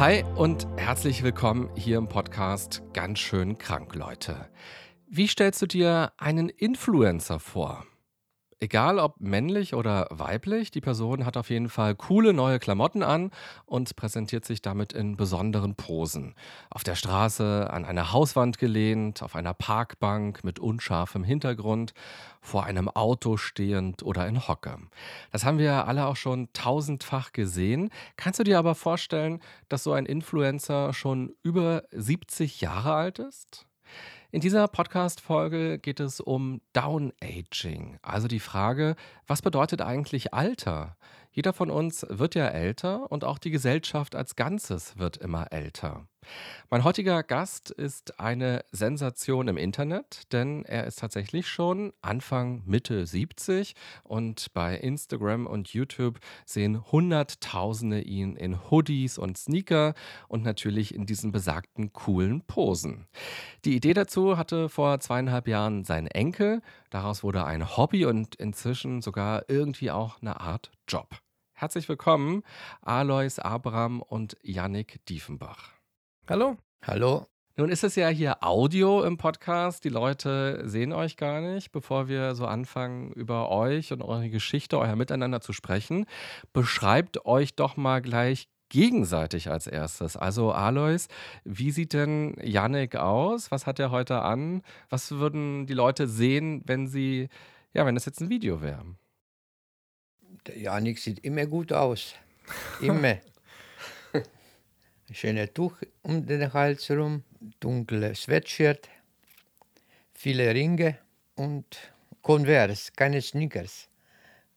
Hi und herzlich willkommen hier im Podcast Ganz schön krank, Leute. Wie stellst du dir einen Influencer vor? Egal ob männlich oder weiblich, die Person hat auf jeden Fall coole neue Klamotten an und präsentiert sich damit in besonderen Posen. Auf der Straße, an einer Hauswand gelehnt, auf einer Parkbank mit unscharfem Hintergrund, vor einem Auto stehend oder in Hocke. Das haben wir alle auch schon tausendfach gesehen. Kannst du dir aber vorstellen, dass so ein Influencer schon über 70 Jahre alt ist? In dieser Podcast-Folge geht es um Down-Aging, also die Frage, was bedeutet eigentlich Alter? Jeder von uns wird ja älter und auch die Gesellschaft als Ganzes wird immer älter. Mein heutiger Gast ist eine Sensation im Internet, denn er ist tatsächlich schon Anfang Mitte 70 und bei Instagram und YouTube sehen Hunderttausende ihn in Hoodies und Sneaker und natürlich in diesen besagten coolen Posen. Die Idee dazu hatte vor zweieinhalb Jahren sein Enkel. Daraus wurde ein Hobby und inzwischen sogar irgendwie auch eine Art Job. Herzlich willkommen, Alois Abraham und Yannick Diefenbach. Hallo. Hallo. Nun ist es ja hier Audio im Podcast. Die Leute sehen euch gar nicht. Bevor wir so anfangen, über euch und eure Geschichte, euer Miteinander zu sprechen, beschreibt euch doch mal gleich gegenseitig als erstes. Also Alois, wie sieht denn Yannick aus? Was hat er heute an? Was würden die Leute sehen, wenn sie, ja, wenn das jetzt ein Video wäre? Der Janik sieht immer gut aus. Immer. Schönes Tuch um den Hals herum, dunkles Sweatshirt, viele Ringe und Converse, keine Sneakers.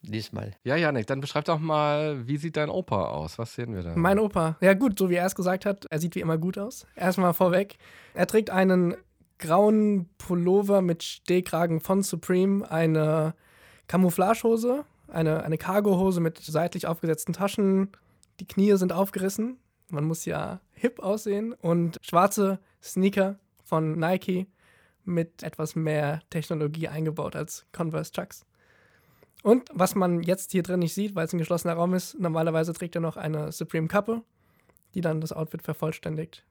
Diesmal. Ja, Janik, dann beschreib doch mal, wie sieht dein Opa aus? Was sehen wir da? Mein Opa. Ja, gut, so wie er es gesagt hat, er sieht wie immer gut aus. Erstmal vorweg. Er trägt einen grauen Pullover mit Stehkragen von Supreme, eine Camouflagehose, eine, eine Cargohose mit seitlich aufgesetzten Taschen. Die Knie sind aufgerissen. Man muss ja hip aussehen. Und schwarze Sneaker von Nike mit etwas mehr Technologie eingebaut als Converse Chucks. Und was man jetzt hier drin nicht sieht, weil es ein geschlossener Raum ist, normalerweise trägt er noch eine Supreme Kappe, die dann das Outfit vervollständigt.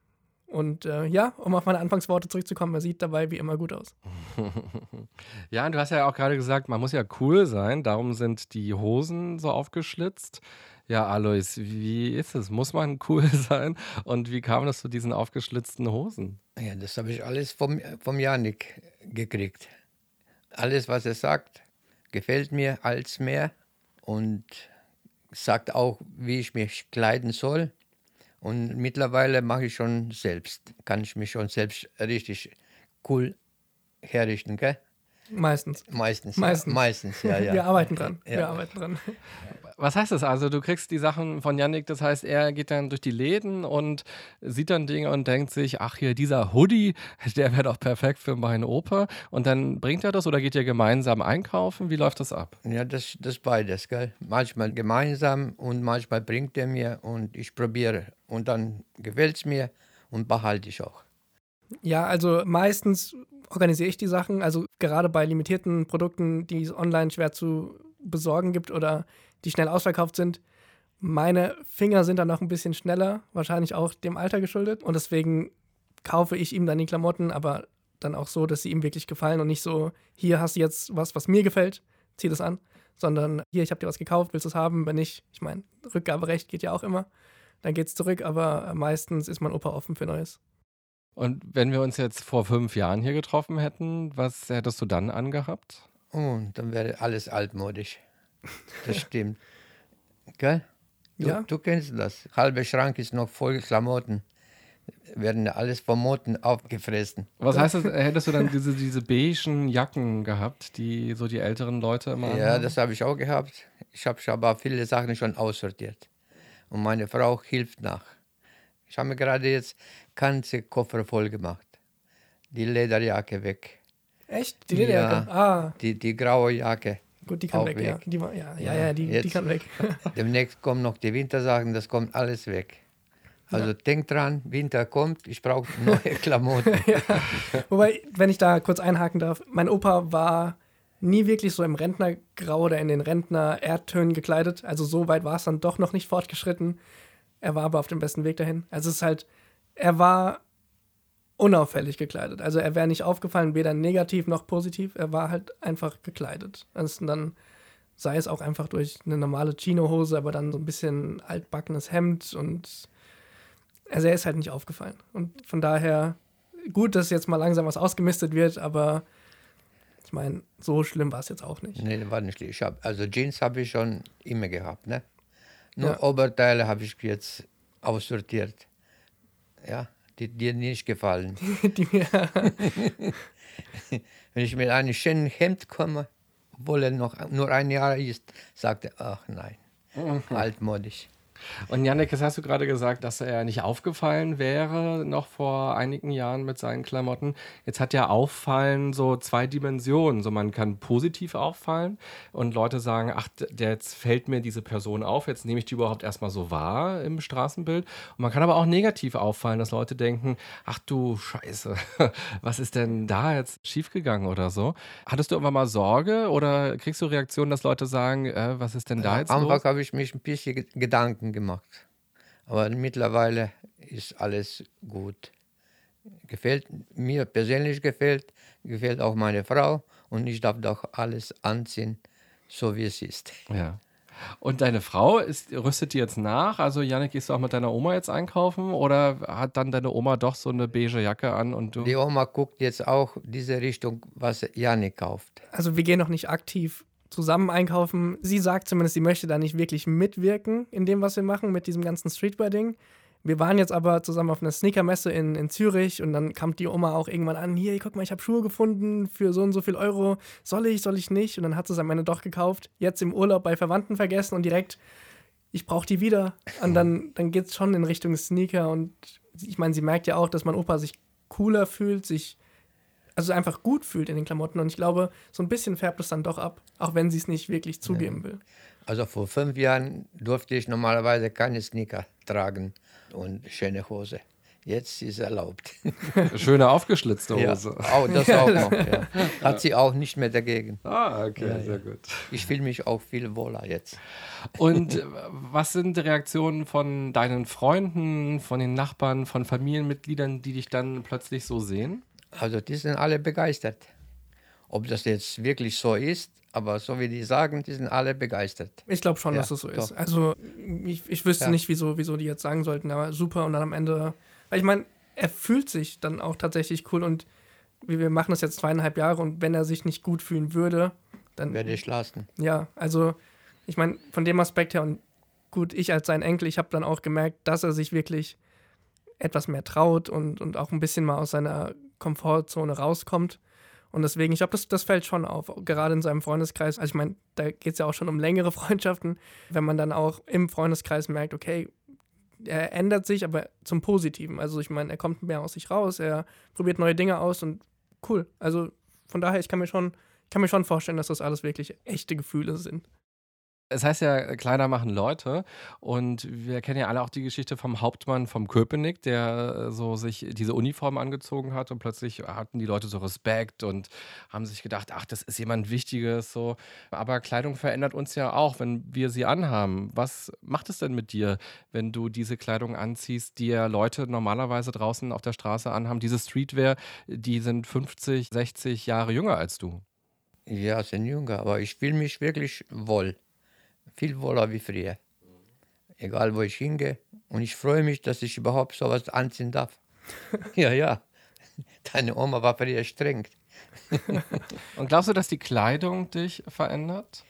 Und äh, ja, um auf meine Anfangsworte zurückzukommen, er sieht dabei wie immer gut aus. ja, und du hast ja auch gerade gesagt, man muss ja cool sein, darum sind die Hosen so aufgeschlitzt. Ja, Alois, wie ist es? Muss man cool sein? Und wie kam das zu diesen aufgeschlitzten Hosen? Ja, das habe ich alles vom, vom Janik gekriegt. Alles, was er sagt, gefällt mir als mehr und sagt auch, wie ich mich kleiden soll. Und mittlerweile mache ich schon selbst, kann ich mich schon selbst richtig cool herrichten, gell? Meistens. Meistens. Meistens. Ja. Meistens, ja, ja. Wir arbeiten dran. Ja. Wir arbeiten dran. Was heißt das also? Du kriegst die Sachen von Yannick, das heißt, er geht dann durch die Läden und sieht dann Dinge und denkt sich, ach hier, dieser Hoodie, der wäre doch perfekt für meinen Opa. Und dann bringt er das oder geht ihr gemeinsam einkaufen? Wie läuft das ab? Ja, das, das beides, gell? Manchmal gemeinsam und manchmal bringt er mir und ich probiere. Und dann gefällt es mir und behalte ich auch. Ja, also meistens organisiere ich die Sachen. Also gerade bei limitierten Produkten, die es online schwer zu besorgen gibt oder die schnell ausverkauft sind. Meine Finger sind dann noch ein bisschen schneller, wahrscheinlich auch dem Alter geschuldet. Und deswegen kaufe ich ihm dann die Klamotten, aber dann auch so, dass sie ihm wirklich gefallen und nicht so, hier hast du jetzt was, was mir gefällt, zieh das an. Sondern hier, ich habe dir was gekauft, willst du es haben? Wenn nicht, ich meine, Rückgaberecht geht ja auch immer. Dann geht es zurück, aber meistens ist mein Opa offen für Neues. Und wenn wir uns jetzt vor fünf Jahren hier getroffen hätten, was hättest du dann angehabt? Oh, dann wäre alles altmodisch. Das stimmt. Gell? Du, Ja. du kennst das. Halber Schrank ist noch voll Klamotten. Werden alles vom Motten aufgefressen. Was heißt das? Hättest du dann diese, diese beigen Jacken gehabt, die so die älteren Leute immer Ja, anhaben? das habe ich auch gehabt. Ich habe aber viele Sachen schon aussortiert. Und meine Frau hilft nach. Ich habe mir gerade jetzt ganze Koffer voll gemacht. die Lederjacke weg. Echt? Die Lederjacke? Ja. Ah, Die, die graue Jacke. gut, die kann weg, weg. ja. Die war, ja, ja, Ja, ja, die, die jetzt- kann weg. Demnächst kommen noch die Wintersachen, das kommt alles weg. Also denk dran, Winter kommt, ich brauche neue Klamotten. Wobei, wenn ich da kurz einhaken darf, mein Opa war nie wirklich so im Rentnergrau oder in den Rentner-Erdtönen gekleidet. Also so weit war es dann doch noch nicht fortgeschritten. Er war aber auf dem besten Weg dahin. Also es ist halt, er war unauffällig gekleidet. Also er wäre nicht aufgefallen, weder negativ noch positiv. Er war halt einfach gekleidet. Also dann sei es auch einfach durch eine normale Chino-Hose, aber dann so ein bisschen altbackenes Hemd und also er ist halt nicht aufgefallen. Und von daher gut, dass jetzt mal langsam was ausgemistet wird, aber ich meine, so schlimm war es jetzt auch nicht. Nee, war nicht schlimm. Ich hab, also Jeans habe ich schon immer gehabt. Ne? Nur Ja. Oberteile habe ich jetzt aussortiert. Ja, die dir nicht gefallen. Die Wenn ich mit einem schönen Hemd komme, obwohl er noch nur ein Jahr ist, sagt er, ach nein, altmodisch. Und Janik, jetzt hast du gerade gesagt, dass er nicht aufgefallen wäre, noch vor einigen Jahren mit seinen Klamotten. Jetzt hat ja Auffallen so zwei Dimensionen. So man kann positiv auffallen und Leute sagen, ach, jetzt fällt mir diese Person auf, jetzt nehme ich die überhaupt erstmal so wahr im Straßenbild. Und man kann aber auch negativ auffallen, dass Leute denken, ach du Scheiße, was ist denn da jetzt schiefgegangen oder so? Hattest du irgendwann mal Sorge oder kriegst du Reaktionen, dass Leute sagen, äh, was ist denn da jetzt Am? Anfang habe ich mich ein bisschen Ge- Gedanken gemacht. Aber mittlerweile ist alles gut. Gefällt mir persönlich gefällt, gefällt auch meine Frau und ich darf doch alles anziehen, so wie es ist. Ja. Und deine Frau ist, rüstet die jetzt nach? Also, Janik, gehst du auch mit deiner Oma jetzt einkaufen? Oder hat dann deine Oma doch so eine beige Jacke an und du. Die Oma guckt jetzt auch diese Richtung, was Janik kauft. also wir gehen noch nicht aktiv zusammen einkaufen. Sie sagt zumindest, sie möchte da nicht wirklich mitwirken in dem, was wir machen mit diesem ganzen Streetwear-Ding. Wir waren jetzt aber zusammen auf einer Sneakermesse in, in Zürich und dann kam die Oma auch irgendwann an, hier, guck mal, ich habe Schuhe gefunden für so und so viel Euro. Soll ich, soll ich nicht? Und dann hat sie es am Ende doch gekauft. Jetzt im Urlaub bei Verwandten vergessen und direkt, ich brauche die wieder. Und dann, dann geht es schon in Richtung Sneaker und ich meine, sie merkt ja auch, dass mein Opa sich cooler fühlt, sich also einfach gut fühlt in den Klamotten. Und ich glaube, so ein bisschen färbt es dann doch ab, auch wenn sie es nicht wirklich zugeben will. Also vor fünf Jahren durfte ich normalerweise keine Sneaker tragen und schöne Hose. Jetzt ist erlaubt. Schöne aufgeschlitzte Ja, Hose. auch, das auch noch. Ja. Hat sie auch nicht mehr dagegen. Ah, okay, sehr gut. Ich fühle mich auch viel wohler jetzt. Und äh, was sind die Reaktionen von deinen Freunden, von den Nachbarn, von Familienmitgliedern, die dich dann plötzlich so sehen? Also die sind alle begeistert. Ob das jetzt wirklich so ist, aber so wie die sagen, die sind alle begeistert. Ich glaube schon, Ja, dass es so ist. doch. Also ich, ich wüsste Ja. nicht, wieso, wieso die jetzt sagen sollten, aber super. Und dann am Ende, weil ich meine, er fühlt sich dann auch tatsächlich cool und wir wir machen das jetzt zweieinhalb Jahre und wenn er sich nicht gut fühlen würde, dann Werde ich lassen. Ja, also ich meine, von dem Aspekt her und gut, ich als sein Enkel, ich habe dann auch gemerkt, dass er sich wirklich etwas mehr traut und, und auch ein bisschen mal aus seiner Komfortzone rauskommt. Und deswegen, ich glaube, das, das fällt schon auf, gerade in seinem Freundeskreis. Also ich meine, da geht es ja auch schon um längere Freundschaften, wenn man dann auch im Freundeskreis merkt, okay, er ändert sich, aber zum Positiven. Also ich meine, er kommt mehr aus sich raus, er probiert neue Dinge aus und cool. Also von daher, ich kann mir schon, ich kann mir schon vorstellen, dass das alles wirklich echte Gefühle sind. Es heißt ja, Kleider machen Leute. Und wir kennen ja alle auch die Geschichte vom Hauptmann vom Köpenick, der äh, so sich diese Uniform angezogen hat und plötzlich hatten die Leute so Respekt und haben sich gedacht, ach, das ist jemand Wichtiges. So. Aber Kleidung verändert uns ja auch, wenn wir sie anhaben. Was macht es denn mit dir, wenn du diese Kleidung anziehst, die ja Leute normalerweise draußen auf der Straße anhaben? Diese Streetwear, die sind 50, 60 Jahre jünger als du. Ja, sind jünger, aber ich fühle mich wirklich wohl. Viel wohler wie früher. Egal wo ich hingehe. Und ich freue mich, dass ich überhaupt sowas anziehen darf. ja, ja. Deine Oma war früher streng. Und glaubst du, dass die Kleidung dich verändert?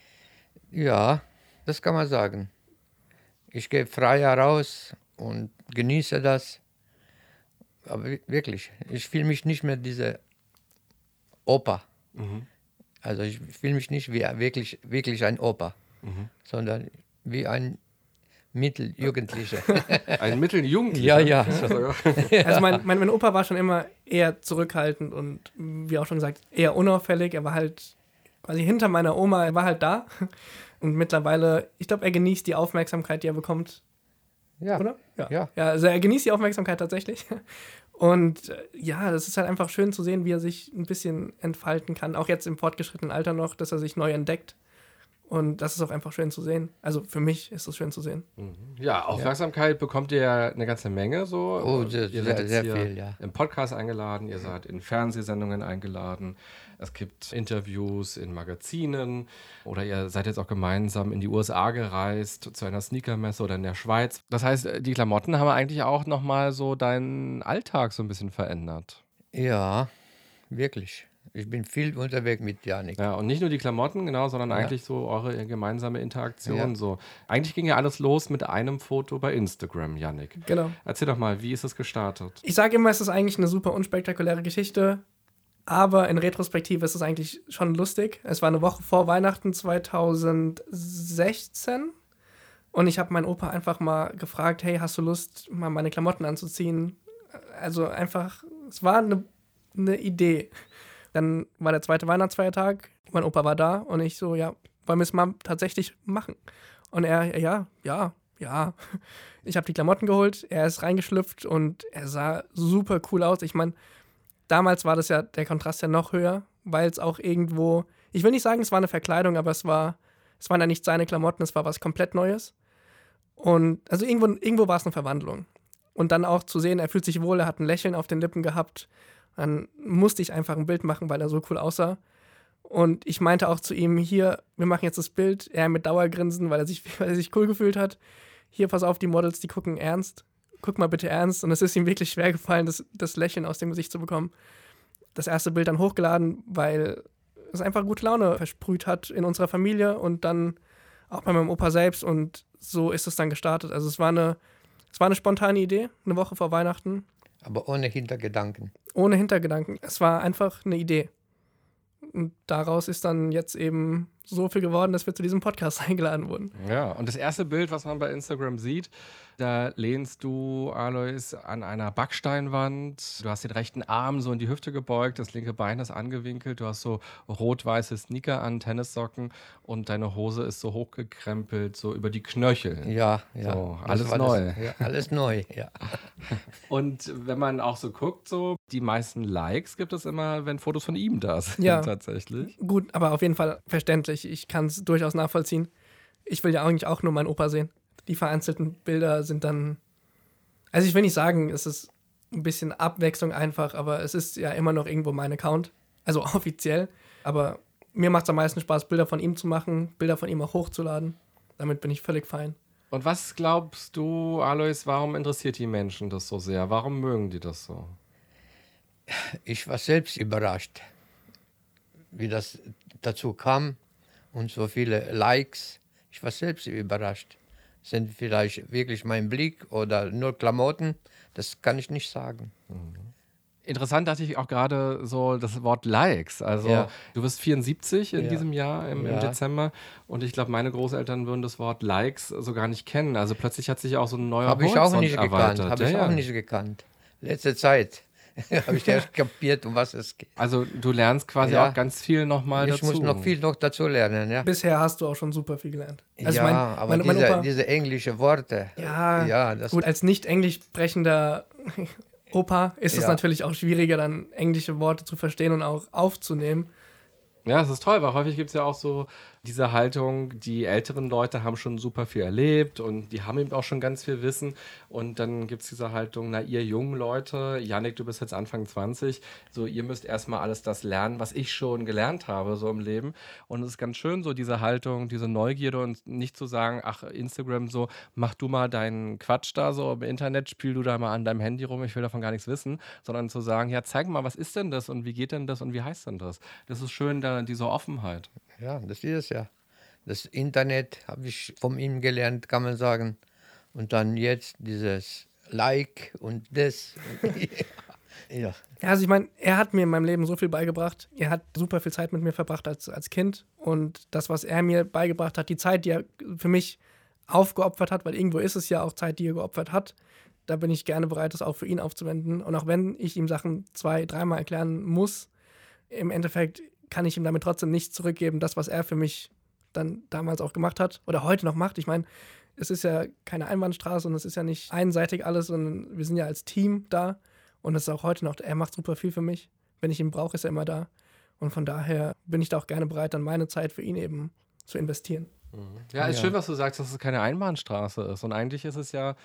Ja, das kann man sagen. Ich gehe frei heraus und genieße das. Aber wi- wirklich, ich fühle mich nicht mehr diese Opa. Also ich fühle mich nicht wie wirklich, wirklich ein Opa, sondern wie ein Mitteljugendlicher. Ein Mitteljugendlicher? Ja, ja. Also mein, mein, mein Opa war schon immer eher zurückhaltend und wie auch schon gesagt, eher unauffällig. Er war halt quasi hinter meiner Oma, er war halt da. Und mittlerweile, ich glaube, er genießt die Aufmerksamkeit, die er bekommt. Ja. Oder? Ja. ja. Also er genießt die Aufmerksamkeit tatsächlich. Und äh, ja, das ist halt einfach schön zu sehen, wie er sich ein bisschen entfalten kann. Auch jetzt im fortgeschrittenen Alter noch, dass er sich neu entdeckt. Und das ist auch einfach schön zu sehen. Also für mich ist es schön zu sehen. Ja, Aufmerksamkeit bekommt ihr ja eine ganze Menge so. Oh, sehr- ihr sehr- seid jetzt sehr hier viel, ja. Im Podcast eingeladen, ihr seid in Fernsehsendungen eingeladen. Es gibt Interviews in Magazinen oder ihr seid jetzt auch gemeinsam in die USA gereist zu einer Sneakermesse oder in der Schweiz. Das heißt, die Klamotten haben eigentlich auch nochmal so deinen Alltag so ein bisschen verändert. Ja, wirklich. Ich bin viel unterwegs mit Janik. Ja, und nicht nur die Klamotten, genau, sondern eigentlich so eure gemeinsame Interaktion. Ja. So. Eigentlich ging ja alles los mit einem Foto bei Instagram, Yannick. Genau. Erzähl doch mal, wie ist es gestartet? Ich sage immer, es ist eigentlich eine super unspektakuläre Geschichte, aber in Retrospektive ist es eigentlich schon lustig. Es war eine Woche vor Weihnachten 2016 und ich habe meinen Opa einfach mal gefragt, hey, hast du Lust, mal meine Klamotten anzuziehen? Also einfach, es war eine, eine Idee. Dann war der zweite Weihnachtsfeiertag, mein Opa war da und ich so, ja, wollen wir es mal tatsächlich machen? Und er, ja, ja, ja. Ich habe die Klamotten geholt, er ist reingeschlüpft und er sah super cool aus. Ich meine, damals war das ja der Kontrast ja noch höher, weil es auch irgendwo, ich will nicht sagen, es war eine Verkleidung, aber es war, es waren ja nicht seine Klamotten, es war was komplett Neues. Und also irgendwo, irgendwo war es eine Verwandlung. Und dann auch zu sehen, er fühlt sich wohl, er hat ein Lächeln auf den Lippen gehabt. Dann musste ich einfach ein Bild machen, weil er so cool aussah. Und ich meinte auch zu ihm, hier, wir machen jetzt das Bild, er mit Dauergrinsen, weil er sich, weil er sich cool gefühlt hat. Hier, pass auf, die Models, die gucken ernst. Guck mal bitte ernst. Und es ist ihm wirklich schwer gefallen, das, das Lächeln aus dem Gesicht zu bekommen. Das erste Bild dann hochgeladen, weil es einfach gute Laune versprüht hat in unserer Familie und dann auch bei meinem Opa selbst. Und so ist es dann gestartet. Also es war eine, es war eine spontane Idee, eine Woche vor Weihnachten, Aber ohne Hintergedanken. ohne Hintergedanken. Es war einfach eine Idee. Und daraus ist dann jetzt eben so viel geworden, dass wir zu diesem Podcast eingeladen wurden. Ja, und das erste Bild, was man bei Instagram sieht, da lehnst du, Alois, an einer Backsteinwand. Du hast den rechten Arm so in die Hüfte gebeugt, das linke Bein ist angewinkelt. Du hast so rot-weiße Sneaker an, Tennissocken und deine Hose ist so hochgekrempelt, so über die Knöchel. Ja, ja. So, alles neu. Das, ja, alles neu, ja. Und wenn man auch so guckt, so die meisten Likes gibt es immer, wenn Fotos von ihm da sind, Ja. tatsächlich. Gut, aber auf jeden Fall verständlich. Ich kann es durchaus nachvollziehen. Ich will ja eigentlich auch nur meinen Opa sehen. Die vereinzelten Bilder sind dann. Also ich will nicht sagen, es ist ein bisschen Abwechslung einfach, aber es ist ja immer noch irgendwo mein Account. Also offiziell. Aber mir macht es am meisten Spaß, Bilder von ihm zu machen, Bilder von ihm auch hochzuladen. Damit bin ich völlig fein. Und was glaubst du, Alois, warum interessiert die Menschen das so sehr? Warum mögen die das so? Ich war selbst überrascht, wie das dazu kam und so viele Likes. Ich war selbst überrascht. Sind vielleicht wirklich mein Blick oder nur Klamotten? Das kann ich nicht sagen. Interessant dachte ich auch gerade so das Wort Likes. Also Ja. du bist 74 in Ja. diesem Jahr im, im Ja. Dezember und ich glaube, meine Großeltern würden das Wort Likes so gar nicht kennen. Also plötzlich hat sich auch so ein neuer Habe ich auch Horizont gekannt. erweitert. Habe Ja, ich auch nicht gekannt. Letzte Zeit habe ich erst kapiert, um was es geht. Also du lernst quasi Ja. auch ganz viel nochmal Ich dazu. muss noch viel noch dazu lernen, ja. Bisher hast du auch schon super viel gelernt. Also ja, mein- aber mein- mein diese, Opa- diese englischen Worte. Ja, ja das, gut, als nicht englisch sprechender Opa ist es natürlich auch schwieriger, dann englische Worte zu verstehen und auch aufzunehmen. Ja, es ist toll, weil häufig gibt es ja auch so diese Haltung, die älteren Leute haben schon super viel erlebt und die haben eben auch schon ganz viel Wissen. Und dann gibt es diese Haltung, na, ihr jungen Leute, Yannick, du bist jetzt Anfang 20, so ihr müsst erstmal alles das lernen, was ich schon gelernt habe, so im Leben. Und es ist ganz schön, so diese Haltung, diese Neugierde und nicht zu sagen, ach, Instagram so, mach du mal deinen Quatsch da so im Internet, spiel du da mal an deinem Handy rum, ich will davon gar nichts wissen, sondern zu sagen, ja, zeig mal, was ist denn das und wie geht denn das und wie heißt denn das? Das ist schön, da diese Offenheit. Ja, das ist es ja. Das Internet habe ich von ihm gelernt, kann man sagen. Und dann jetzt dieses Like und das. ja. Also ich meine, er hat mir in meinem Leben so viel beigebracht. Er hat super viel Zeit mit mir verbracht als, als Kind. Und das, was er mir beigebracht hat, die Zeit, die er für mich aufgeopfert hat, weil irgendwo ist es ja auch Zeit, die er geopfert hat. Da bin ich gerne bereit, das auch für ihn aufzuwenden. Und auch wenn ich ihm Sachen zwei, dreimal erklären muss, im Endeffekt kann ich ihm damit trotzdem nicht zurückgeben, das, was er für mich dann damals auch gemacht hat oder heute noch macht. Ich meine, es ist ja keine Einbahnstraße und es ist ja nicht einseitig alles, sondern wir sind ja als Team da und es ist auch heute noch, er macht super viel für mich. Wenn ich ihn brauche, ist er immer da. Und von daher bin ich da auch gerne bereit, dann meine Zeit für ihn eben zu investieren. Ja, ist schön, was du sagst, dass es keine Einbahnstraße ist. Und eigentlich ist es ja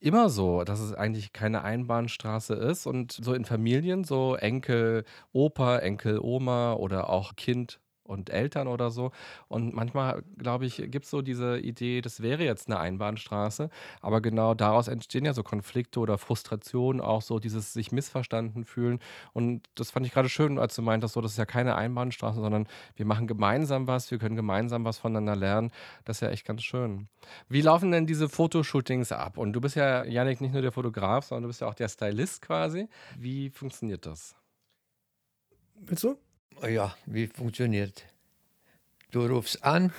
immer so, dass es eigentlich keine Einbahnstraße ist. Und so in Familien, so Enkel, Opa, Enkel, Oma oder auch Kind, und Eltern oder so. Und manchmal, glaube ich, gibt es so diese Idee, das wäre jetzt eine Einbahnstraße, aber genau daraus entstehen ja so Konflikte oder Frustrationen, auch so dieses sich missverstanden fühlen. Und das fand ich gerade schön, als du meintest, so, das ist ja keine Einbahnstraße, sondern wir machen gemeinsam was, wir können gemeinsam was voneinander lernen. Das ist ja echt ganz schön. Wie laufen denn diese Fotoshootings ab? Und du bist ja, Janik, nicht nur der Fotograf, sondern du bist ja auch der Stylist quasi. Wie funktioniert das? Willst du? Ja, wie funktioniert? Du rufst an,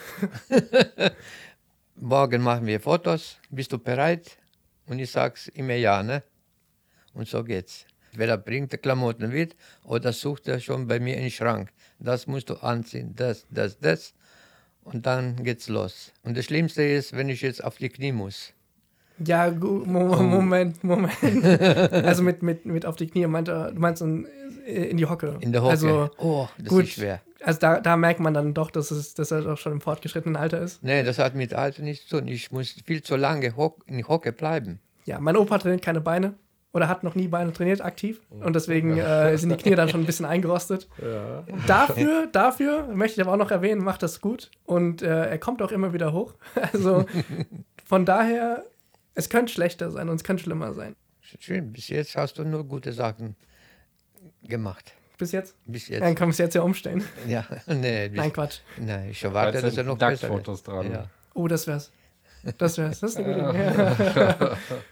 morgen machen wir Fotos, bist du bereit? Und ich sag's immer ja, ne? Und so geht's. Entweder bringt er Klamotten mit oder sucht er schon bei mir im Schrank. Das musst du anziehen, das, das, das. Und dann geht's los. Und das Schlimmste ist, wenn ich jetzt auf die Knie muss. Ja, Moment, Moment. also mit, mit, mit auf die Knie meinte, du meinst in, in die Hocke. In der Hocke. Also, oh, das gut, ist schwer. Also da, da merkt man dann doch, dass, es, dass er doch schon im fortgeschrittenen Alter ist. Nee, das hat mit Alter nichts zu tun. Ich muss viel zu lange hock, in Hocke bleiben. Ja, mein Opa trainiert keine Beine oder hat noch nie Beine trainiert aktiv und deswegen äh, sind die Knie dann schon ein bisschen eingerostet. Ja. Dafür, dafür möchte ich aber auch noch erwähnen, macht das gut und äh, er kommt auch immer wieder hoch. Also von daher, es könnte schlechter sein und es könnte schlimmer sein. Schön, bis jetzt hast du nur gute Sachen gemacht. Bis jetzt? Bis jetzt. Dann kann man es jetzt ja umstellen. Ja, nee. Bis, Nein, Quatsch. Nein, ich erwarte, dass er noch besser Fotos dran. Ja. Oh, das wär's. Das wär's. Das ist eine gute Idee.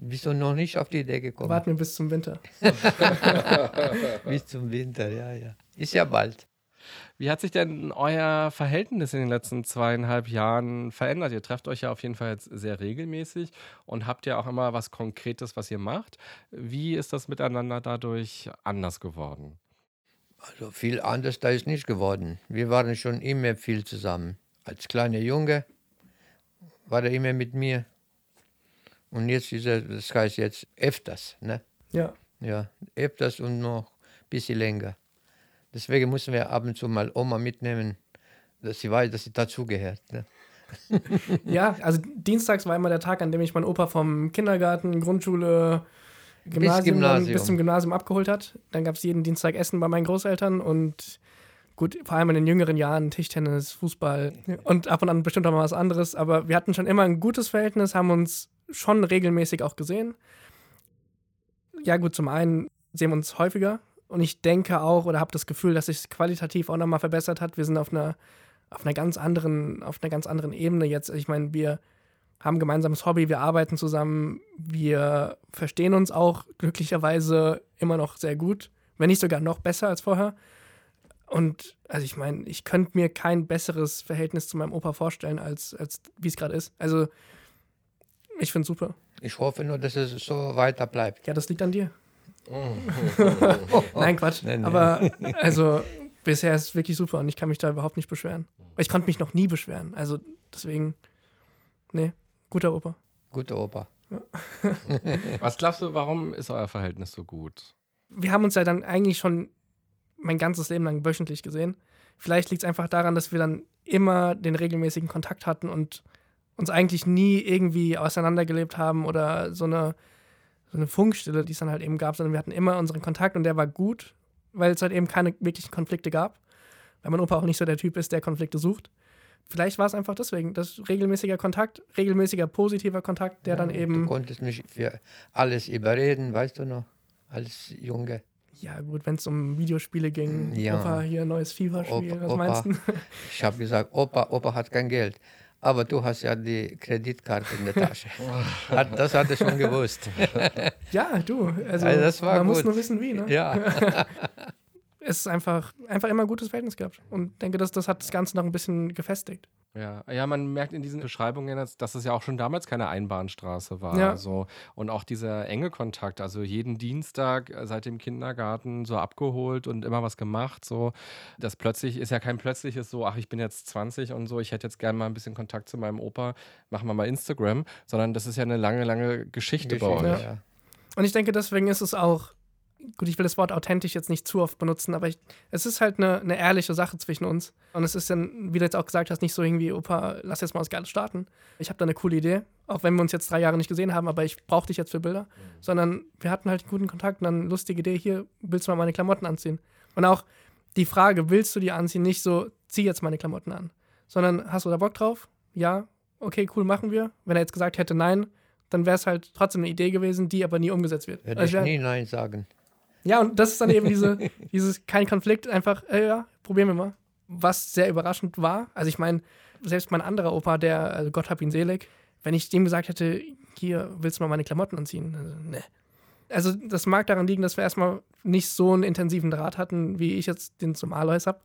Bist du noch nicht auf die Idee gekommen? Warten wir bis zum Winter. bis zum Winter, ja, ja. Ist ja bald. Wie hat sich denn euer Verhältnis in den letzten zweieinhalb Jahren verändert? Ihr trefft euch ja auf jeden Fall jetzt sehr regelmäßig und habt ja auch immer was Konkretes, was ihr macht. Wie ist das miteinander dadurch anders geworden? Also viel anders da ist nicht geworden. Wir waren schon immer viel zusammen. Als kleiner Junge war er immer mit mir. Und jetzt ist er, das heißt jetzt öfters, ne? Ja. Ja, öfters und noch ein bisschen länger. Deswegen müssen wir ab und zu mal Oma mitnehmen, dass sie weiß, dass sie dazugehört. Ne? ja, also dienstags war immer der Tag, an dem ich meinen Opa vom Kindergarten, Grundschule, Gymnasium, bis, Gymnasium. bis zum Gymnasium abgeholt hat. Dann gab es jeden Dienstag Essen bei meinen Großeltern und gut, vor allem in den jüngeren Jahren Tischtennis, Fußball und ab und an bestimmt auch mal was anderes. Aber wir hatten schon immer ein gutes Verhältnis, haben uns schon regelmäßig auch gesehen. Ja, gut, zum einen sehen wir uns häufiger, und ich denke auch oder habe das Gefühl, dass sich es qualitativ auch nochmal verbessert hat. Wir sind auf einer, auf einer ganz anderen, auf einer ganz anderen Ebene jetzt. Ich meine, wir haben ein gemeinsames Hobby, wir arbeiten zusammen, wir verstehen uns auch glücklicherweise immer noch sehr gut, wenn nicht sogar noch besser als vorher. Und also ich meine, ich könnte mir kein besseres Verhältnis zu meinem Opa vorstellen, als, als wie es gerade ist. Also ich finde es super. Ich hoffe nur, dass es so weiter bleibt. Ja, das liegt an dir. Nein, Quatsch. Nee, nee. Aber also bisher ist es wirklich super und ich kann mich da überhaupt nicht beschweren. Ich konnte mich noch nie beschweren. Also deswegen, nee, guter Opa. Guter Opa. Ja. Was glaubst du, warum ist euer Verhältnis so gut? Wir haben uns ja dann eigentlich schon mein ganzes Leben lang wöchentlich gesehen. Vielleicht liegt es einfach daran, dass wir dann immer den regelmäßigen Kontakt hatten und uns eigentlich nie irgendwie auseinandergelebt haben oder so eine so eine Funkstille, die es dann halt eben gab, sondern wir hatten immer unseren Kontakt und der war gut, weil es halt eben keine wirklichen Konflikte gab. Weil mein Opa auch nicht so der Typ ist, der Konflikte sucht. Vielleicht war es einfach deswegen, das regelmäßiger Kontakt, regelmäßiger positiver Kontakt, der ja, dann eben. Du konntest mich für alles überreden, weißt du noch, als Junge. Ja, gut, wenn es um Videospiele ging, ja. Opa hier neues FIFA-Spiel, was Opa, meinst du? Ich habe gesagt, Opa, Opa hat kein Geld. Aber du hast ja die Kreditkarte in der Tasche. das hat er schon gewusst. ja, du. Also, also das war man gut. muss nur wissen, wie. Ne? Ja. es ist einfach, einfach immer ein gutes Verhältnis gehabt. Und denke, das, das hat das Ganze noch ein bisschen gefestigt. Ja, ja, man merkt in diesen Beschreibungen, dass, dass es ja auch schon damals keine Einbahnstraße war. Ja. So. Und auch dieser enge Kontakt, also jeden Dienstag äh, seit dem Kindergarten so abgeholt und immer was gemacht. So. Das plötzlich ist ja kein plötzliches so, ach, ich bin jetzt 20 und so, ich hätte jetzt gerne mal ein bisschen Kontakt zu meinem Opa, machen wir mal Instagram, sondern das ist ja eine lange, lange Geschichte, bei Geschichte, euch. ja. Und ich denke, deswegen ist es auch, gut, ich will das Wort authentisch jetzt nicht zu oft benutzen, aber ich, es ist halt eine, eine ehrliche Sache zwischen uns. Und es ist dann, wie du jetzt auch gesagt hast, nicht so irgendwie, Opa, lass jetzt mal was Geiles starten. Ich habe da eine coole Idee, auch wenn wir uns jetzt drei Jahre nicht gesehen haben, aber ich brauche dich jetzt für Bilder. Sondern wir hatten halt einen guten Kontakt und dann eine lustige Idee, hier willst du mal meine Klamotten anziehen. Und auch die Frage, willst du die anziehen, nicht so, zieh jetzt meine Klamotten an. Sondern hast du da Bock drauf? Ja, okay, cool, machen wir. Wenn er jetzt gesagt hätte, nein, dann wäre es halt trotzdem eine Idee gewesen, die aber nie umgesetzt wird. Würde Also ich nie Nein sagen. Ja, und das ist dann eben diese, dieses kein Konflikt, einfach, äh, ja, probieren wir mal. Was sehr überraschend war, also ich meine, selbst mein anderer Opa, der, also Gott hab ihn selig, wenn ich dem gesagt hätte, hier, willst du mal meine Klamotten anziehen? Also, ne. Also das mag daran liegen, dass wir erstmal nicht so einen intensiven Draht hatten, wie ich jetzt den zum Alois habe.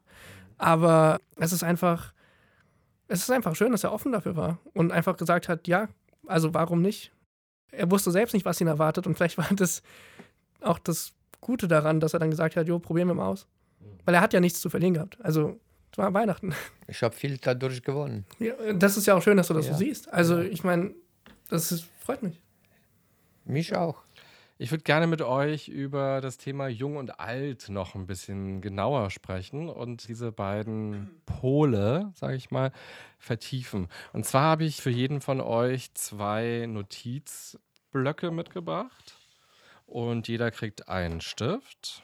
Aber es ist einfach, es ist einfach schön, dass er offen dafür war und einfach gesagt hat, ja, also warum nicht? Er wusste selbst nicht, was ihn erwartet und vielleicht war das auch das Gute daran, dass er dann gesagt hat, jo, probieren wir mal aus. Weil er hat ja nichts zu verlieren gehabt. Also, es war Weihnachten. Ich habe viel dadurch gewonnen. Ja, das ist ja auch schön, dass du das Ja. so siehst. Also, ich meine, das ist, freut mich. Mich auch. Ich würde gerne mit euch über das Thema Jung und Alt noch ein bisschen genauer sprechen und diese beiden Pole, sage ich mal, vertiefen. Und zwar habe ich für jeden von euch zwei Notizblöcke mitgebracht und jeder kriegt einen Stift.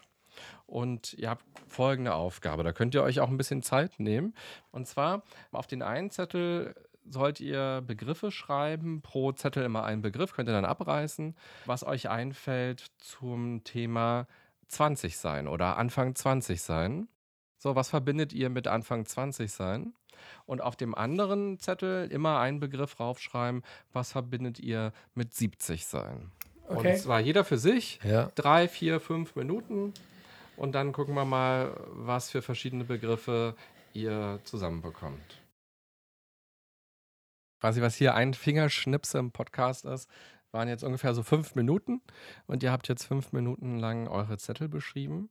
Und ihr habt folgende Aufgabe. Da könnt ihr euch auch ein bisschen Zeit nehmen. Und zwar auf den einen Zettel sollt ihr Begriffe schreiben. Pro Zettel immer einen Begriff, könnt ihr dann abreißen, was euch einfällt zum Thema 20 sein oder Anfang 20 sein. So, was verbindet ihr mit Anfang 20 sein? Und auf dem anderen Zettel immer einen Begriff raufschreiben, was verbindet ihr mit 70 sein? Okay. Und zwar jeder für sich Ja. drei, vier, fünf Minuten. Und dann gucken wir mal, was für verschiedene Begriffe ihr zusammenbekommt. Quasi, was hier ein Fingerschnipse im Podcast ist, waren jetzt ungefähr so fünf Minuten. Und ihr habt jetzt fünf Minuten lang eure Zettel beschrieben.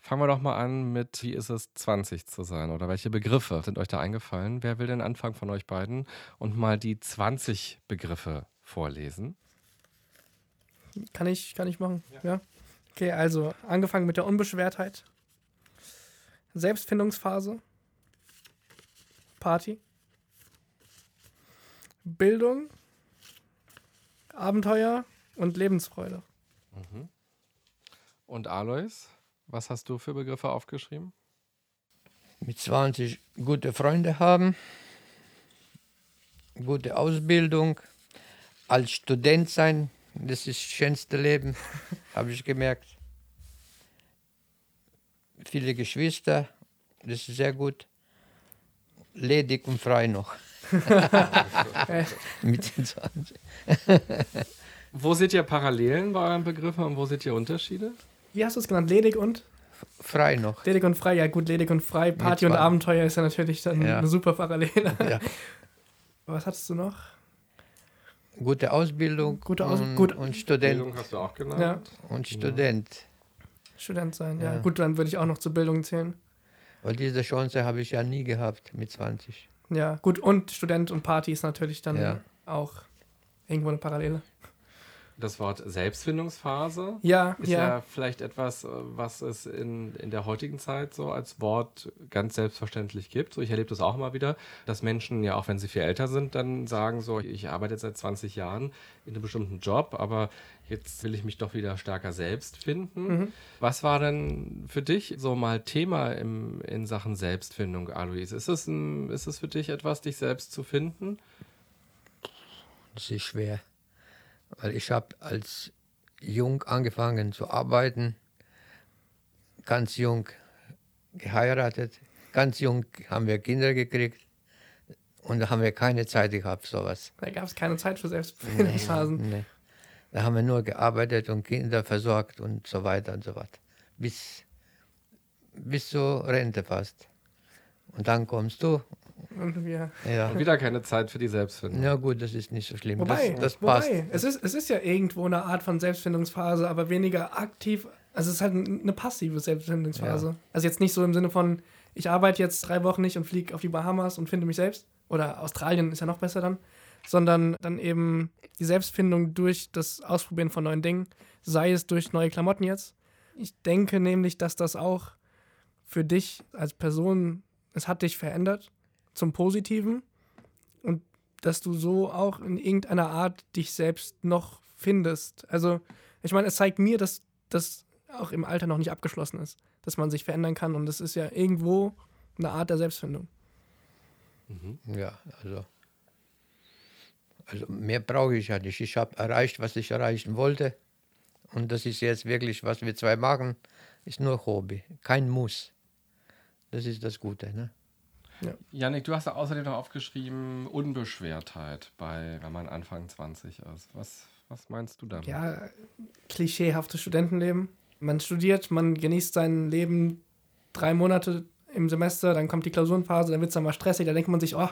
Fangen wir doch mal an mit, wie ist es, 20 zu sein? Oder welche Begriffe sind euch da eingefallen? Wer will denn anfangen von euch beiden und mal die 20 Begriffe vorlesen? Kann ich, kann ich machen. Ja. Okay, also angefangen mit der Unbeschwertheit. Selbstfindungsphase. Party. Bildung. Abenteuer und Lebensfreude. Und Alois, was hast du für Begriffe aufgeschrieben? Mit 20 gute Freunde haben, gute Ausbildung, als Student sein, das ist das schönste Leben, habe ich gemerkt. Viele Geschwister, das ist sehr gut. Ledig und frei noch. Mit den 20. Wo seht ihr Parallelen bei euren Begriffen und wo seht ihr Unterschiede? Wie hast du es genannt? Ledig und? Frei noch. Ledig und frei, ja gut, ledig und frei. Party und. Abenteuer ist ja natürlich dann Ja. eine super Parallele. Ja. Was hattest du noch? Gute Ausbildung Gute Aus- und, gut- und Student. hast du auch genannt. Ja, Und Student. Student sein, ja. Ja. Gut, dann würde ich auch noch zur Bildung zählen. Weil diese Chance habe ich ja nie gehabt mit 20. Ja, gut, und Student und Party ist natürlich dann Ja. auch irgendwo eine Parallele. Das Wort Selbstfindungsphase Ja, ist ja. ja. vielleicht etwas, äh, was es in, in der heutigen Zeit so als Wort ganz selbstverständlich gibt. So, ich erlebe das auch immer wieder, dass Menschen ja auch, wenn sie viel älter sind, dann sagen so, ich arbeite jetzt seit 20 Jahren in einem bestimmten Job, aber jetzt will ich mich doch wieder stärker selbst finden. Was war denn für dich so mal Thema im, in Sachen Selbstfindung, Alois? Ist es, ein, ist es für dich etwas, dich selbst zu finden? Das ist schwer. Weil ich habe als jung angefangen zu arbeiten, ganz jung geheiratet, ganz jung haben wir Kinder gekriegt und da haben wir keine Zeit gehabt, sowas. Da gab es keine Zeit für Selbstfindungsphasen. Nee. Da haben wir nur gearbeitet und Kinder versorgt und so weiter und so fort. Bis, bis zur Rente fast. Und dann kommst du Und wir Ja. Und wieder keine Zeit für die Selbstfindung. Na gut, das ist nicht so schlimm. Wobei, das, das passt. wobei es, ist, es ist ja irgendwo eine Art von Selbstfindungsphase, aber weniger aktiv. Also es ist halt eine passive Selbstfindungsphase. Ja. Also jetzt nicht so im Sinne von, ich arbeite jetzt drei Wochen nicht und fliege auf die Bahamas und finde mich selbst. Oder Australien ist ja noch besser dann. Sondern dann eben die Selbstfindung durch das Ausprobieren von neuen Dingen, sei es durch neue Klamotten jetzt. Ich denke nämlich, dass das auch für dich als Person, es hat dich verändert zum Positiven und dass du so auch in irgendeiner Art dich selbst noch findest. Also, ich meine, es zeigt mir, dass das auch im Alter noch nicht abgeschlossen ist, dass man sich verändern kann und das ist ja irgendwo eine Art der Selbstfindung. Ja, also. Also mehr brauche ich ja nicht. Ich habe erreicht, was ich erreichen wollte. Und das ist jetzt wirklich, was wir zwei machen, ist nur Hobby, kein Muss. Das ist das Gute. Ne? Janik, du hast ja außerdem noch aufgeschrieben Unbeschwertheit bei, wenn man Anfang 20 ist. Was, was meinst du damit? Ja, klischeehaftes Studentenleben. Man studiert, man genießt sein Leben drei Monate im Semester, dann kommt die Klausurenphase, dann wird es dann mal stressig, da denkt man sich, oh,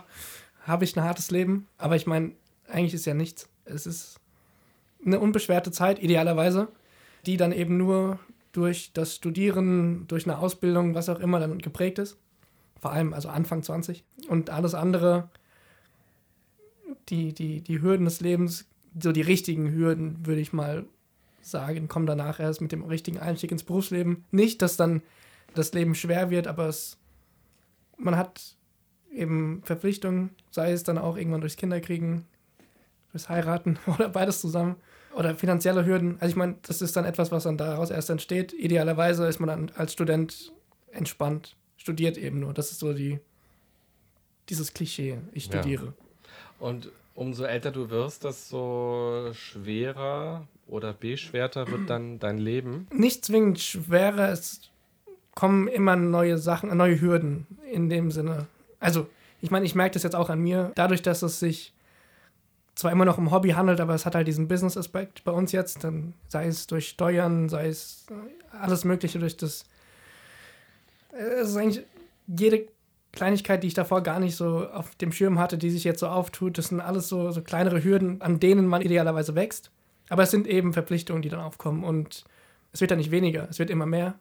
habe ich ein hartes Leben? Aber ich meine, eigentlich ist ja nichts. Es ist eine unbeschwerte Zeit, idealerweise, die dann eben nur durch das Studieren, durch eine Ausbildung, was auch immer, dann geprägt ist. Vor allem also Anfang 20. Und alles andere, die, die, die Hürden des Lebens, so die richtigen Hürden, würde ich mal sagen, kommen danach erst mit dem richtigen Einstieg ins Berufsleben. Nicht, dass dann das Leben schwer wird, aber es, man hat eben Verpflichtungen, sei es dann auch irgendwann durchs Kinderkriegen, durchs Heiraten oder beides zusammen. Oder finanzielle Hürden. Also ich meine, das ist dann etwas, was dann daraus erst entsteht. Idealerweise ist man dann als Student entspannt, studiert eben nur. Das ist so die, dieses Klischee. Ich Ja. studiere. Und umso älter du wirst, desto schwerer oder beschwerter wird dann dein Leben. Nicht zwingend schwerer, es kommen immer neue Sachen, neue Hürden in dem Sinne. Also, ich meine, ich merke das jetzt auch an mir, dadurch, dass es sich zwar immer noch um Hobby handelt, aber es hat halt diesen Business-Aspekt bei uns jetzt, dann sei es durch Steuern, sei es äh, alles Mögliche durch das. Es ist eigentlich jede Kleinigkeit, die ich davor gar nicht so auf dem Schirm hatte, die sich jetzt so auftut, das sind alles so, so kleinere Hürden, an denen man idealerweise wächst. Aber es sind eben Verpflichtungen, die dann aufkommen und es wird dann nicht weniger, es wird immer mehr.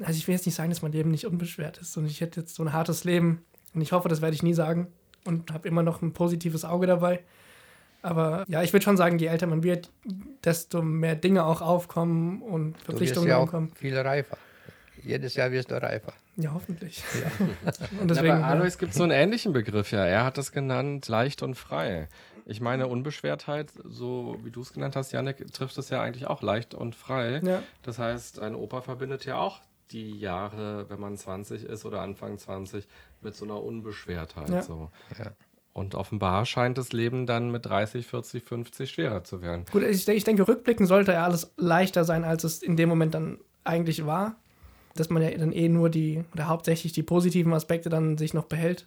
Also ich will jetzt nicht sagen, dass mein Leben nicht unbeschwert ist und ich hätte jetzt so ein hartes Leben und ich hoffe, das werde ich nie sagen und habe immer noch ein positives Auge dabei. Aber ja, ich würde schon sagen, je älter man wird, desto mehr Dinge auch aufkommen und Du wirst Verpflichtungen ja auch aufkommen. viel reifer. Jedes Jahr wirst du reifer. Ja, hoffentlich. und Ja, deswegen, bei ja. Alois gibt es so einen ähnlichen Begriff, ja. Er hat das genannt, leicht und frei. Ich meine, Unbeschwertheit, so wie du es genannt hast, Janik, trifft es ja eigentlich auch leicht und frei. Ja. Das heißt, ein Opa verbindet ja auch die Jahre, wenn man 20 ist oder Anfang 20, mit so einer Unbeschwertheit. Ja. So. Ja. Und offenbar scheint das Leben dann mit 30, 40, 50 schwerer zu werden. Gut, ich, ich denke, rückblickend sollte ja alles leichter sein, als es in dem Moment dann eigentlich war. Dass man ja dann eh nur die, oder hauptsächlich die positiven Aspekte dann sich noch behält.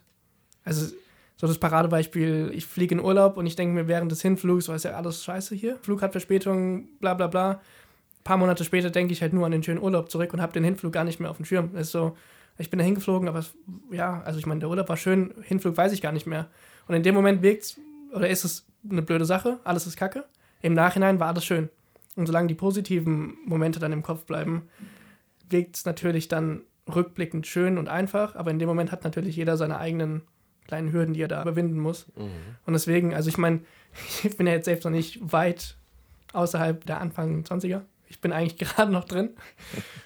Also so das Paradebeispiel, ich fliege in Urlaub und ich denke mir während des Hinflugs, so ist ja alles scheiße hier. Flug hat Verspätung, bla bla bla. Ein paar Monate später denke ich halt nur an den schönen Urlaub zurück und habe den Hinflug gar nicht mehr auf dem Schirm. Das ist so, ich bin da hingeflogen, aber es, ja, also ich meine, der Urlaub war schön, Hinflug weiß ich gar nicht mehr. Und in dem Moment wirkt oder ist es eine blöde Sache, alles ist kacke. Im Nachhinein war alles schön. Und solange die positiven Momente dann im Kopf bleiben, wirkt es natürlich dann rückblickend schön und einfach, aber in dem Moment hat natürlich jeder seine eigenen kleinen Hürden, die er da überwinden muss. Und deswegen, also ich meine, ich bin ja jetzt selbst noch nicht weit außerhalb der Anfang 20er. Ich bin eigentlich gerade noch drin.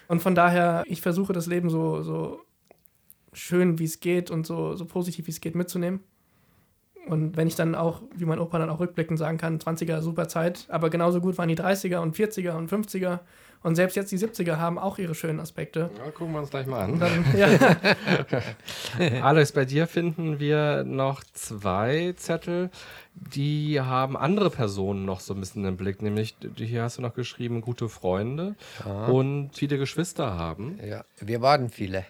Und von daher, ich versuche das Leben so, so schön wie es geht und so, so positiv wie es geht mitzunehmen. Und wenn ich dann auch, wie mein Opa dann auch rückblickend sagen kann, 20er super Zeit, aber genauso gut waren die 30er und 40er und 50er und selbst jetzt die 70er haben auch ihre schönen Aspekte. Ja, gucken wir uns gleich mal an. dann, ja, Alois, bei dir finden wir noch zwei Zettel, die haben andere Personen noch so ein bisschen im Blick. Nämlich, hier hast du noch geschrieben, gute Freunde und viele Geschwister haben. Ja, wir waren viele.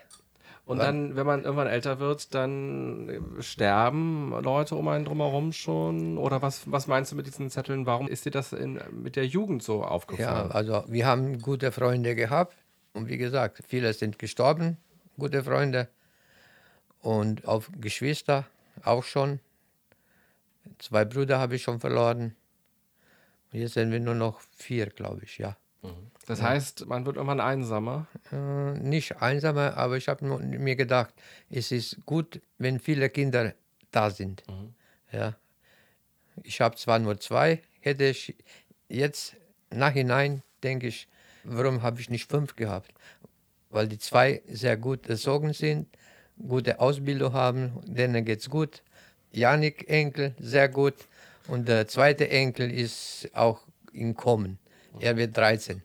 Und dann, wenn man irgendwann älter wird, dann äh, sterben Leute um einen drumherum schon? Oder was, was meinst du mit diesen Zetteln? Warum ist dir das in, mit der Jugend so Ja, aufgefallen? also wir haben gute Freunde gehabt und wie gesagt, viele sind gestorben, gute Freunde und auf Geschwister auch schon. Zwei Brüder habe ich schon verloren. Und jetzt sind wir nur noch vier, glaube ich, ja. Das heißt, man wird irgendwann einsamer. Äh, nicht einsamer, aber ich habe mir gedacht, es ist gut, wenn viele Kinder da sind. Ja. Ich habe zwar nur zwei, hätte ich jetzt nachhinein, denke ich, warum habe ich nicht fünf gehabt? Weil die zwei sehr gut erzogen sind, gute Ausbildung haben, denen geht es gut. Janik Enkel, sehr gut. Und der zweite Enkel ist auch im Kommen. Er wird 13.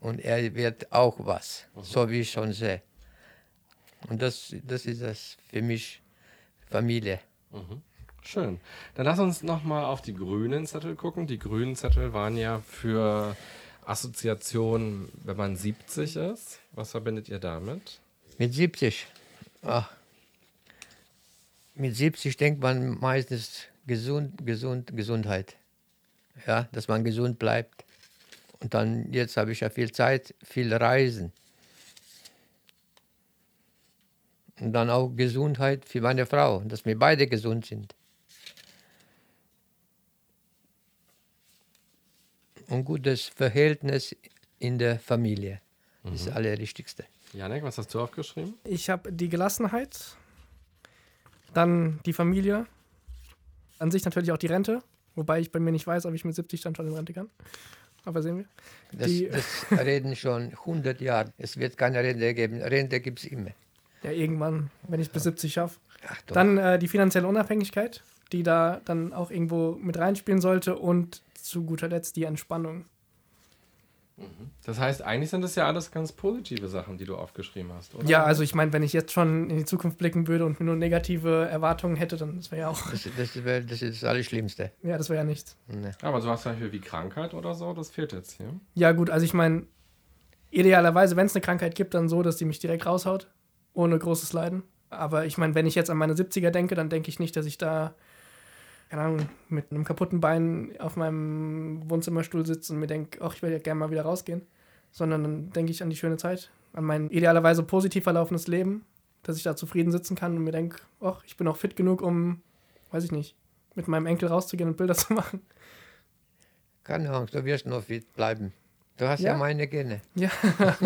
Und er wird auch was, so wie ich schon sehe. Und das, das ist das für mich Familie. Schön. Dann lass uns nochmal auf die grünen Zettel gucken. Die grünen Zettel waren ja für Assoziationen, wenn man 70 ist. Was verbindet ihr damit? Mit 70, ach, mit 70 denkt man meistens gesund, gesund, Gesundheit. Ja, dass man gesund bleibt. Und dann, jetzt habe ich ja viel Zeit, viel Reisen. Und dann auch Gesundheit für meine Frau, dass wir beide gesund sind. Und gutes Verhältnis in der Familie. Das ist das Allerwichtigste. Janik, was hast du aufgeschrieben? Ich habe die Gelassenheit, dann die Familie, an sich natürlich auch die Rente, wobei ich bei mir nicht weiß, ob ich mit 70 dann schon in Rente kann. Aber sehen wir. Das, Die- das reden schon 100 Jahre. Es wird keine Rente geben. Rente gibt es immer. Ja, irgendwann, wenn ich bis 70 schaffe. Dann äh, die finanzielle Unabhängigkeit, die da dann auch irgendwo mit reinspielen sollte und zu guter Letzt die Entspannung. Das heißt, eigentlich sind das ja alles ganz positive Sachen, die du aufgeschrieben hast, oder? Ja, also ich meine, wenn ich jetzt schon in die Zukunft blicken würde und mir nur negative Erwartungen hätte, dann das wäre ja auch, das, das, wär, das ist das Allerschlimmste. ja, das wäre ja nichts. Ne. Aber sowas zum Beispiel wie Krankheit oder so, das fehlt jetzt hier. Ja, gut, also ich meine, idealerweise, wenn es eine Krankheit gibt, dann so, dass die mich direkt raushaut, ohne großes Leiden. Aber ich meine, wenn ich jetzt an meine 70er denke, dann denke ich nicht, dass ich da, keine Ahnung, mit einem kaputten Bein auf meinem Wohnzimmerstuhl sitze und mir denke, ach, ich will ja gerne mal wieder rausgehen. Sondern dann denke ich an die schöne Zeit, an mein idealerweise positiv verlaufendes Leben, dass ich da zufrieden sitzen kann und mir denke, ach, ich bin auch fit genug, um, weiß ich nicht, mit meinem Enkel rauszugehen und Bilder zu machen. Keine Angst, du wirst noch fit bleiben. Du hast ja, Ja. meine Gene. Ja,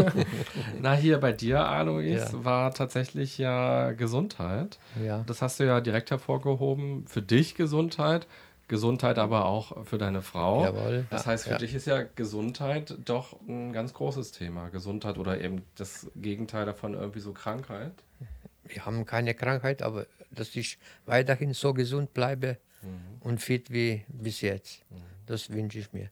Na, hier bei dir, Alois, Ja. war tatsächlich ja Gesundheit. Ja. Das hast du ja direkt hervorgehoben. Für dich Gesundheit, Gesundheit aber auch für deine Frau. Jawohl. Das heißt, für ja. dich ist ja Gesundheit doch ein ganz großes Thema. Gesundheit oder eben das Gegenteil davon irgendwie so Krankheit. Wir haben keine Krankheit, aber dass ich weiterhin so gesund bleibe und fit wie bis jetzt. Das wünsche ich mir.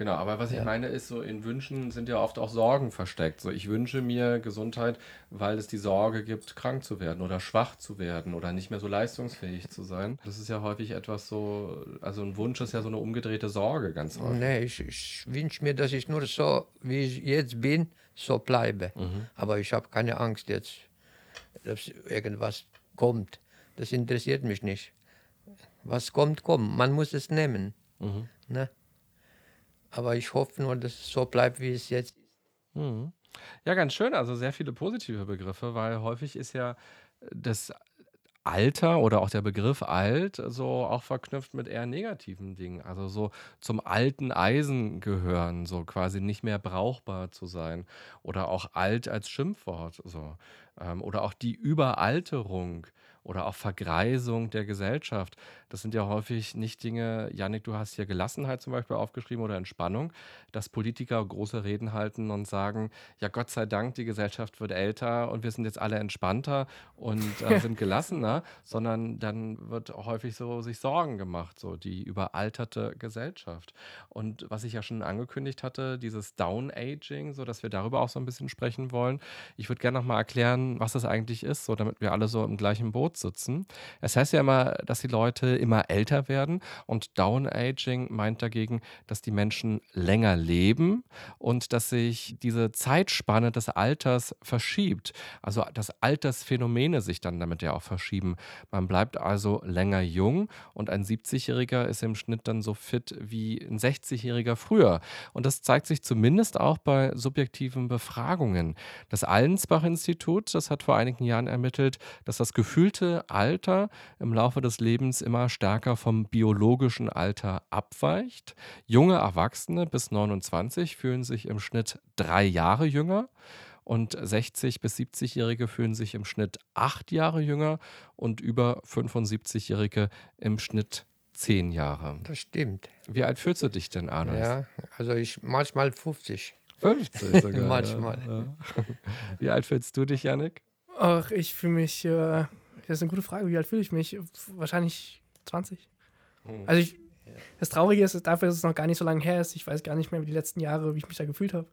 Genau, aber was ich Ja. meine ist, so in Wünschen sind ja oft auch Sorgen versteckt. So, ich wünsche mir Gesundheit, weil es die Sorge gibt, krank zu werden oder schwach zu werden oder nicht mehr so leistungsfähig zu sein. Das ist ja häufig etwas so, also ein Wunsch ist ja so eine umgedrehte Sorge ganz häufig. Nee, ich, ich wünsche mir, dass ich nur so, wie ich jetzt bin, so bleibe. Aber ich habe keine Angst jetzt, dass irgendwas kommt. Das interessiert mich nicht. Was kommt, kommt. Man muss es nehmen. Ne? Aber ich hoffe nur, dass es so bleibt, wie es jetzt ist. Mhm. Ja, ganz schön. Also sehr viele positive Begriffe, weil häufig ist ja das Alter oder auch der Begriff alt so auch verknüpft mit eher negativen Dingen. Also so zum alten Eisen gehören, so quasi nicht mehr brauchbar zu sein. Oder auch alt als Schimpfwort. So. Ähm, oder auch die Überalterung oder auch Vergreisung der Gesellschaft. Das sind ja häufig nicht Dinge, Janik, du hast hier Gelassenheit zum Beispiel aufgeschrieben oder Entspannung, dass Politiker große Reden halten und sagen, ja Gott sei Dank, die Gesellschaft wird älter und wir sind jetzt alle entspannter und äh, sind gelassener, sondern dann wird häufig so sich Sorgen gemacht, so die überalterte Gesellschaft. Und was ich ja schon angekündigt hatte, dieses Down-Aging, so dass wir darüber auch so ein bisschen sprechen wollen. Ich würde gerne nochmal erklären, was das eigentlich ist, so damit wir alle so im gleichen Boot sitzen. Es heißt ja immer, dass die Leute immer älter werden und Down-Aging meint dagegen, dass die Menschen länger leben und dass sich diese Zeitspanne des Alters verschiebt. Also dass Altersphänomene sich dann damit ja auch verschieben. Man bleibt also länger jung und ein 70-Jähriger ist im Schnitt dann so fit wie ein 60-Jähriger früher. Und das zeigt sich zumindest auch bei subjektiven Befragungen. Das Allensbach-Institut, das hat vor einigen Jahren ermittelt, dass das gefühlte bestimmte Alter im Laufe des Lebens immer stärker vom biologischen Alter abweicht. Junge Erwachsene bis 29 fühlen sich im Schnitt drei Jahre jünger und 60 bis 70-Jährige fühlen sich im Schnitt acht Jahre jünger und über 75-Jährige im Schnitt zehn Jahre. Das stimmt. Wie alt fühlst du dich denn, Alois? Ja, also ich manchmal 50. 50 sogar. Manchmal. Ja. Wie alt fühlst du dich, Yannick? Ach, ich fühle mich, äh, das ist eine gute Frage, wie alt fühle ich mich? Wahrscheinlich 20. Hm. Also ich, das Traurige ist, dafür, dass es noch gar nicht so lange her ist, ich weiß gar nicht mehr, wie die letzten Jahre, wie ich mich da gefühlt habe.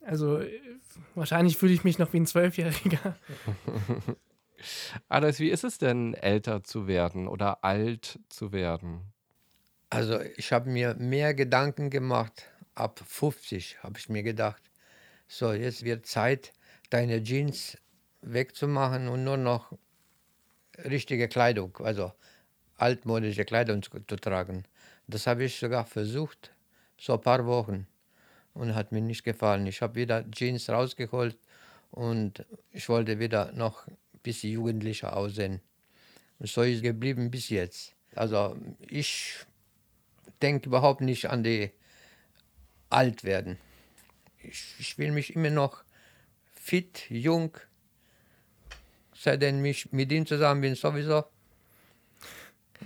Also äh, wahrscheinlich fühle ich mich noch wie ein Zwölfjähriger. Alois, wie ist es denn, älter zu werden oder alt zu werden? Also ich habe mir mehr Gedanken gemacht. Ab 50 habe ich mir gedacht, so jetzt wird Zeit, deine Jeans wegzumachen und nur noch richtige Kleidung, also altmodische Kleidung zu, zu tragen. Das habe ich sogar versucht, so ein paar Wochen und hat mir nicht gefallen. Ich habe wieder Jeans rausgeholt und ich wollte wieder noch ein bisschen jugendlicher aussehen. Und so ist es geblieben bis jetzt. Also ich denke überhaupt nicht an die alt werden. Ich, ich will mich immer noch fit, jung, seitdem ich mit ihm zusammen bin, sowieso.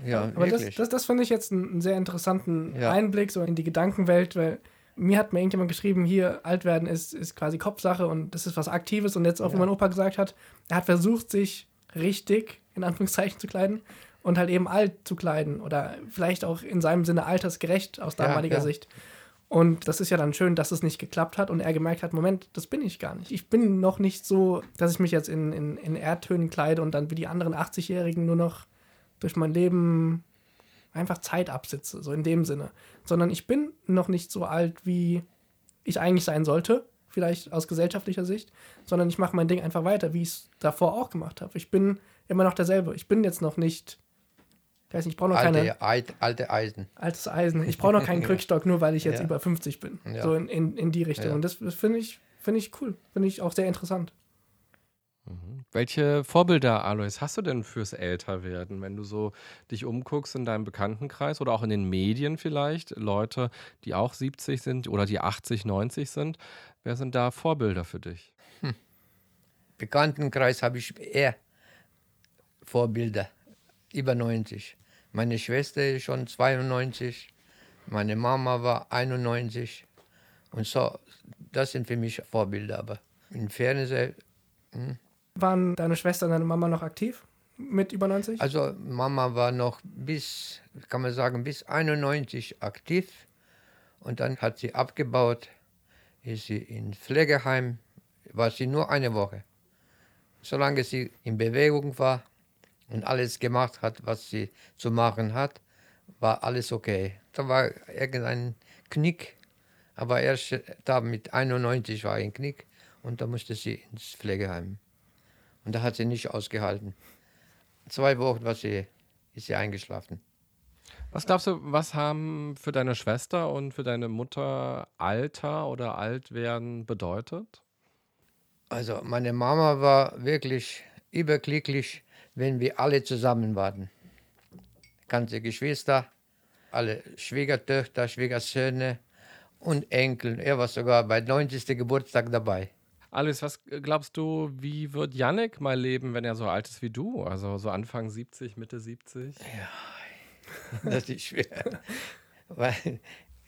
Ja, Aber das, wirklich. das, das finde ich jetzt einen sehr interessanten Ja. Einblick so in die Gedankenwelt, weil mir hat mir irgendjemand geschrieben, hier alt werden ist, ist quasi Kopfsache und das ist was Aktives und jetzt auch, wie Ja. mein Opa gesagt hat, er hat versucht, sich richtig, in Anführungszeichen, zu kleiden und halt eben alt zu kleiden oder vielleicht auch in seinem Sinne altersgerecht aus Ja, damaliger ja. Sicht. Und das ist ja dann schön, dass es nicht geklappt hat und er gemerkt hat, Moment, das bin ich gar nicht. Ich bin noch nicht so, dass ich mich jetzt in, in, in Erdtönen kleide und dann wie die anderen 80-Jährigen nur noch durch mein Leben einfach Zeit absitze, so in dem Sinne. Sondern ich bin noch nicht so alt, wie ich eigentlich sein sollte, vielleicht aus gesellschaftlicher Sicht, sondern ich mache mein Ding einfach weiter, wie ich es davor auch gemacht habe. Ich bin immer noch derselbe. Ich bin jetzt noch nicht, ich weiß nicht, ich brauche noch keine Alte, alt, alte Eisen. altes Eisen. Ich brauche noch keinen Krückstock, nur weil ich jetzt Ja. über 50 bin. Ja. So in, in, in die Richtung. Ja. Und das, das finde ich, finde ich cool. Finde ich auch sehr interessant. Welche Vorbilder, Alois, hast du denn fürs Älterwerden, wenn du so dich umguckst in deinem Bekanntenkreis oder auch in den Medien vielleicht, Leute, die auch 70 sind oder die 80, 90 sind, wer sind da Vorbilder für dich? Bekanntenkreis habe ich eher Vorbilder, über 90. Meine Schwester ist schon 92, meine Mama war 91 und so, das sind für mich Vorbilder, aber im Fernsehen, Waren deine Schwester und deine Mama noch aktiv mit über 90? also Mama war noch bis, kann man sagen, bis 91 aktiv und dann hat sie abgebaut, ist sie in Pflegeheim, war sie nur eine Woche. Solange sie in Bewegung war und alles gemacht hat, was sie zu machen hat, war alles okay. Da war irgendein Knick, aber erst da mit 91 war ein Knick und da musste sie ins Pflegeheim. Und da hat sie nicht ausgehalten. Zwei Wochen war sie, ist sie eingeschlafen. Was glaubst du, was haben für deine Schwester und für deine Mutter Alter oder Altwerden bedeutet? Also meine Mama war wirklich überglücklich, wenn wir alle zusammen waren. Ganze Geschwister, alle Schwiegertöchter, Schwiegersöhne und Enkel. Er war sogar bei 90. Geburtstag dabei. Alice, was glaubst du, wie wird Yannick mal leben, wenn er so alt ist wie du? Also so Anfang 70, Mitte 70? Das ist schwer. Weil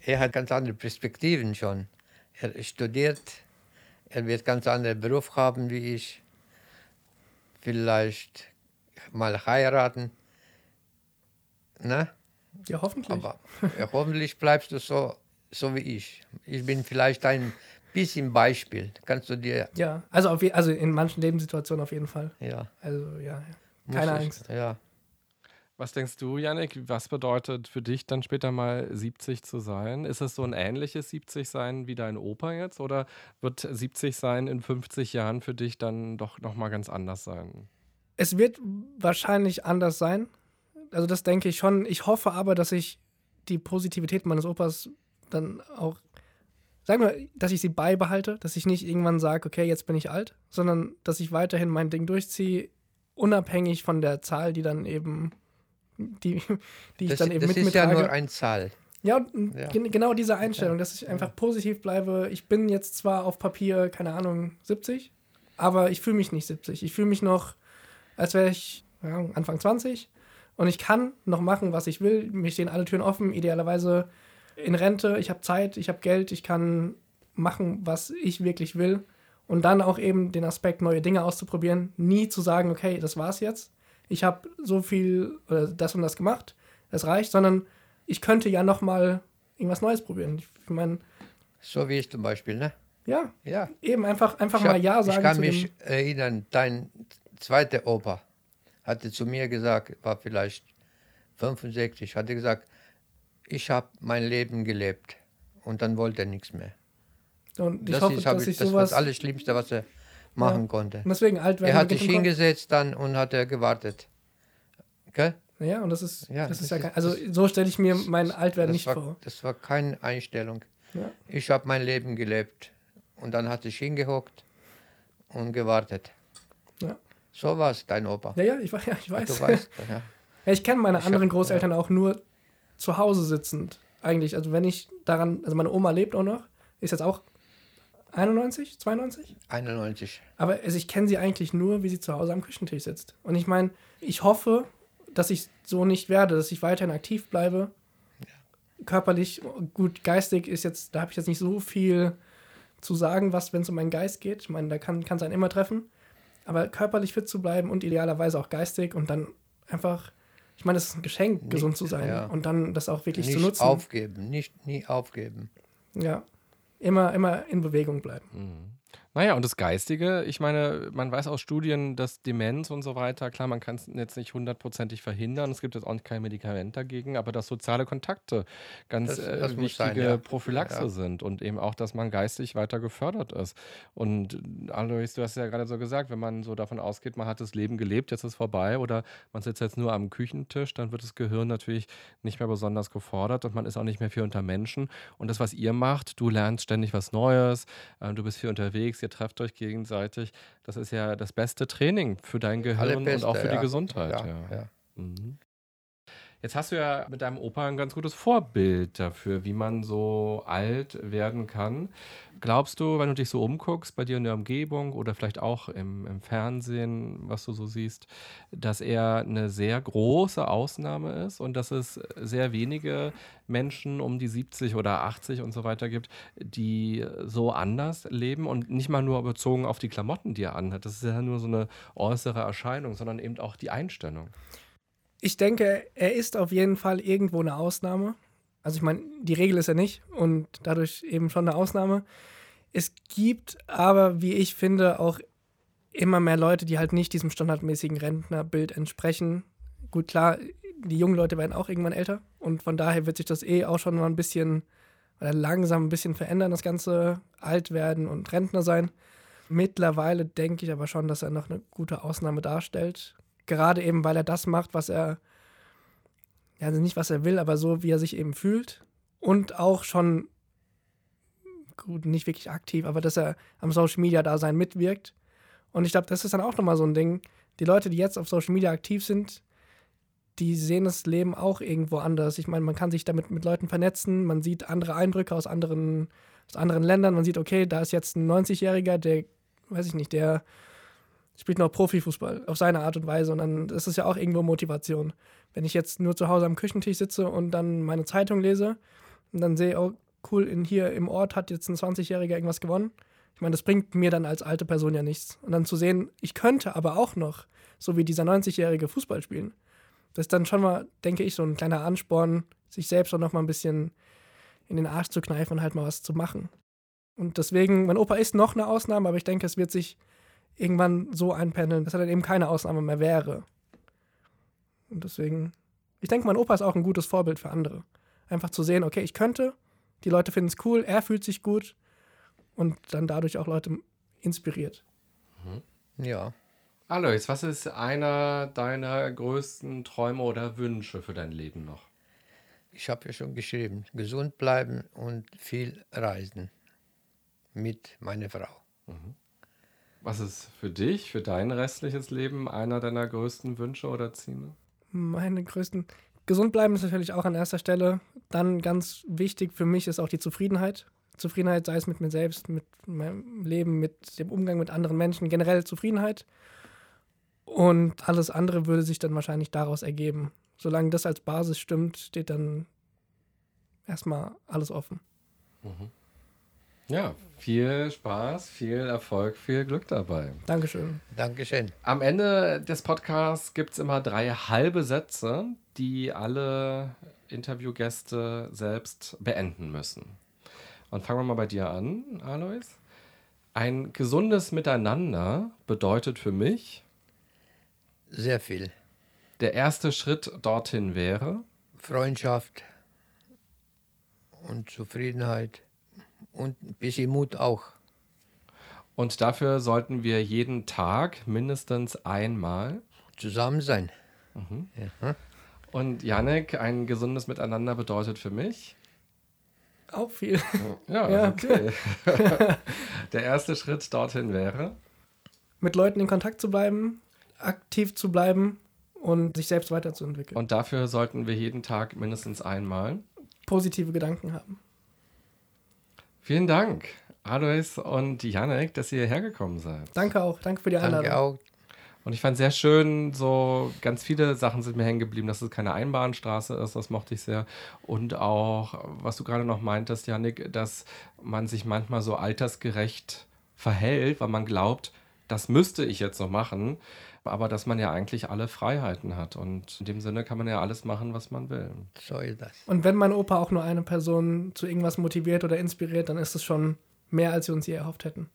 er hat ganz andere Perspektiven schon. Er studiert, er wird ganz anderen Beruf haben wie ich. Vielleicht mal heiraten. Ne? ja, hoffentlich. Aber ja, hoffentlich bleibst du so, so wie ich. Ich bin vielleicht ein bisschen Beispiel. Kannst du dir, ja, also, auf, also in manchen Lebenssituationen auf jeden Fall. ja. Also ja, keine ich- Angst. Ja. Was denkst du, Yannick, was bedeutet für dich dann später mal 70 zu sein? Ist es so ein ähnliches 70 sein wie dein Opa jetzt oder wird 70 sein in 50 Jahren für dich dann doch nochmal ganz anders sein? Es wird wahrscheinlich anders sein. Also das denke ich schon. Ich hoffe aber, dass ich die Positivität meines Opas dann auch, sagen wir, dass ich sie beibehalte, dass ich nicht irgendwann sage, okay, jetzt bin ich alt, sondern dass ich weiterhin mein Ding durchziehe, unabhängig von der Zahl, die dann eben, die, die ich Das, dann eben das mit ist ja nur eine Zahl. Ja, Ja. gen- genau diese Einstellung, dass ich einfach positiv bleibe. Ich bin jetzt zwar auf Papier, keine Ahnung, 70, aber ich fühle mich nicht 70. Ich fühle mich noch, als wäre ich ja, Anfang 20 und ich kann noch machen, was ich will. Mir stehen alle Türen offen, idealerweise in Rente. Ich habe Zeit, ich habe Geld, ich kann machen, was ich wirklich will. Und dann auch eben den Aspekt, neue Dinge auszuprobieren. Nie zu sagen, okay, das war's jetzt. Ich habe so viel oder das und das gemacht, das reicht, sondern ich könnte ja noch mal irgendwas Neues probieren. Ich meine, So wie ich zum Beispiel, ne? ja, Ja. eben einfach, einfach Ich, mal hab, Ja sagen ich kann mich erinnern, dein zweiter Opa hatte zu mir gesagt, war vielleicht 65, hatte gesagt, ich habe mein Leben gelebt und dann wollte er nichts mehr. Und ich das hoffe, ist, dass ich, ich das war das Allerschlimmste, was er machen konnte. Und deswegen alt werden. Er hat sich hingesetzt dann und hat er gewartet. Gell? Ja, und das ist, Ja, das ist das ja ist- kein, also so stelle ich mir mein Altwerden nicht war, vor. das war keine Einstellung. Ja. Ich habe mein Leben gelebt und dann hat sich hingehockt und gewartet. Ja. So war es, dein Opa. Ja, ja, ich, weiß- ja, ich weiß. Du weißt, ja. Ja, ich kenne meine Ich anderen hab- Großeltern auch nur zu Hause sitzend. Eigentlich, also wenn ich daran, also meine Oma lebt auch noch, ist jetzt auch 91, 92? 91. Aber also ich kenne sie eigentlich nur, wie sie zu Hause am Küchentisch sitzt. Und ich meine, ich hoffe, dass ich so nicht werde, dass ich weiterhin aktiv bleibe. Körperlich, gut, geistig ist jetzt, da habe ich jetzt nicht so viel zu sagen, was, wenn es um meinen Geist geht. Ich meine, da kann es einen immer treffen. Aber körperlich fit zu bleiben und idealerweise auch geistig und dann einfach, ich meine, es ist ein Geschenk, Nicht- gesund zu sein ja. und dann das auch wirklich Nicht zu nutzen. aufgeben, nicht nie aufgeben. Ja. Immer, immer in Bewegung bleiben. Naja, und das Geistige, ich meine, man weiß aus Studien, dass Demenz und so weiter, klar, man kann es jetzt nicht hundertprozentig verhindern, es gibt jetzt auch kein Medikament dagegen, aber dass soziale Kontakte ganz Das- äh, das muss wichtige sein, ja. Prophylaxe Ja. sind und eben auch, dass man geistig weiter gefördert ist. Und äh, Alois, du hast ja gerade so gesagt, wenn man so davon ausgeht, man hat das Leben gelebt, jetzt ist es vorbei oder man sitzt jetzt nur am Küchentisch, dann wird das Gehirn natürlich nicht mehr besonders gefordert und man ist auch nicht mehr viel unter Menschen. Und das, was ihr macht, du lernst ständig was Neues, äh, du bist viel unterwegs, ihr trefft euch gegenseitig. Das ist ja das beste Training für dein Gehirn und Allerbeste, auch für die ja. Gesundheit. Ja, Ja, ja. Mhm. Jetzt hast du ja mit deinem Opa ein ganz gutes Vorbild dafür, wie man so alt werden kann. Glaubst du, wenn du dich so umguckst, bei dir in der Umgebung oder vielleicht auch im, im Fernsehen, was du so siehst, dass er eine sehr große Ausnahme ist und dass es sehr wenige Menschen um die 70 oder 80 und so weiter gibt, die so anders leben und nicht mal nur bezogen auf die Klamotten, die er anhat. Das ist ja nur so eine äußere Erscheinung, sondern eben auch die Einstellung. Ich denke, er ist auf jeden Fall irgendwo eine Ausnahme. Also ich meine, die Regel ist er nicht und dadurch eben schon eine Ausnahme. Es gibt aber, wie ich finde, auch immer mehr Leute, die halt nicht diesem standardmäßigen Rentnerbild entsprechen. Gut, klar, die jungen Leute werden auch irgendwann älter und von daher wird sich das eh auch schon mal ein bisschen oder langsam ein bisschen verändern, das ganze Altwerden und Rentner sein. Mittlerweile denke ich aber schon, dass er noch eine gute Ausnahme darstellt. Gerade eben, weil er das macht, was er, also nicht was er will, aber so, wie er sich eben fühlt. Und auch schon, gut, nicht wirklich aktiv, aber dass er am Social Media Dasein mitwirkt. Und ich glaube, das ist dann auch nochmal so ein Ding. Die Leute, die jetzt auf Social Media aktiv sind, die sehen das Leben auch irgendwo anders. Ich meine, man kann sich damit mit Leuten vernetzen, man sieht andere Eindrücke aus anderen, aus anderen Ländern. Man sieht, okay, da ist jetzt ein 90-Jähriger, der, weiß ich nicht, der spielt noch Profifußball auf seine Art und Weise. Und dann ist es ja auch irgendwo Motivation. Wenn ich jetzt nur zu Hause am Küchentisch sitze und dann meine Zeitung lese und dann sehe, oh cool, in hier im Ort hat jetzt ein 20-Jähriger irgendwas gewonnen. Ich meine, das bringt mir dann als alte Person ja nichts. Und dann zu sehen, ich könnte aber auch noch, so wie dieser 90-Jährige, Fußball spielen. Das ist dann schon mal, denke ich, so ein kleiner Ansporn, sich selbst auch noch mal ein bisschen in den Arsch zu kneifen und halt mal was zu machen. Und deswegen, mein Opa ist noch eine Ausnahme, aber ich denke, es wird sich irgendwann so einpendeln, dass er dann eben keine Ausnahme mehr wäre. Und deswegen, ich denke, mein Opa ist auch ein gutes Vorbild für andere. Einfach zu sehen, okay, ich könnte, die Leute finden es cool, er fühlt sich gut und dann dadurch auch Leute inspiriert. Ja. Alois, was ist einer deiner größten Träume oder Wünsche für dein Leben noch? Ich habe ja schon geschrieben, gesund bleiben und viel reisen mit meiner Frau. Was ist für dich, für dein restliches Leben einer deiner größten Wünsche oder Ziele? Meine größten. Gesund bleiben ist natürlich auch an erster Stelle. Dann ganz wichtig für mich ist auch die Zufriedenheit. Zufriedenheit, sei es mit mir selbst, mit meinem Leben, mit dem Umgang mit anderen Menschen, generell Zufriedenheit. Und alles andere würde sich dann wahrscheinlich daraus ergeben. Solange das als Basis stimmt, steht dann erstmal alles offen. Mhm. Ja, viel Spaß, viel Erfolg, viel Glück dabei. Dankeschön. Dankeschön. Am Ende des Podcasts gibt es immer drei halbe Sätze, die alle Interviewgäste selbst beenden müssen. Und fangen wir mal bei dir an, Alois. Ein gesundes Miteinander bedeutet für mich. Sehr viel. Der erste Schritt dorthin wäre. Freundschaft und Zufriedenheit und ein bisschen Mut auch. Und dafür sollten wir jeden Tag mindestens einmal zusammen sein. Mhm. Ja. Und Janek, ein gesundes Miteinander bedeutet für mich auch viel. Ja, ja. okay. Der erste Schritt dorthin wäre mit Leuten in Kontakt zu bleiben, aktiv zu bleiben und sich selbst weiterzuentwickeln. Und dafür sollten wir jeden Tag mindestens einmal positive Gedanken haben. Vielen Dank, Alois und Janek, dass ihr hergekommen seid. Danke auch. Danke für die Einladung. Danke auch. Und ich fand sehr schön, so ganz viele Sachen sind mir hängen geblieben, dass es keine Einbahnstraße ist, das mochte ich sehr. Und auch, was du gerade noch meintest, Janik, dass man sich manchmal so altersgerecht verhält, weil man glaubt, das müsste ich jetzt noch machen, aber dass man ja eigentlich alle Freiheiten hat. Und in dem Sinne kann man ja alles machen, was man will. So ist das. Und wenn mein Opa auch nur eine Person zu irgendwas motiviert oder inspiriert, dann ist es schon mehr, als wir uns je erhofft hätten.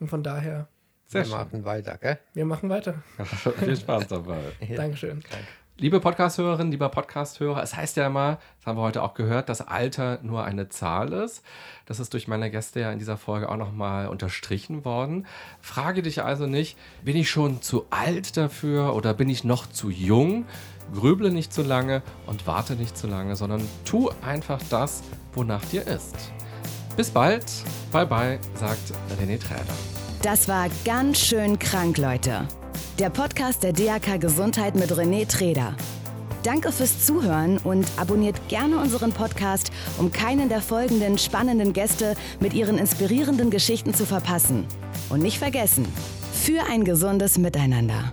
Und von daher sehr wir schön. machen weiter, gell? Wir machen weiter. Viel Spaß dabei. Dankeschön. Danke. Liebe Podcasthörerin, lieber Podcasthörer, es heißt ja immer, das haben wir heute auch gehört, dass Alter nur eine Zahl ist. Das ist durch meine Gäste ja in dieser Folge auch nochmal unterstrichen worden. Frage dich also nicht, bin ich schon zu alt dafür oder bin ich noch zu jung? Grüble nicht zu lange und warte nicht zu lange, sondern tu einfach das, wonach dir ist. Bis bald. Bye bye, sagt René Träder. Das war ganz schön krank, Leute. Der Podcast der DAK Gesundheit mit René Treder. Danke fürs Zuhören und abonniert gerne unseren Podcast, um keinen der folgenden spannenden Gäste mit ihren inspirierenden Geschichten zu verpassen. Und nicht vergessen, für ein gesundes Miteinander.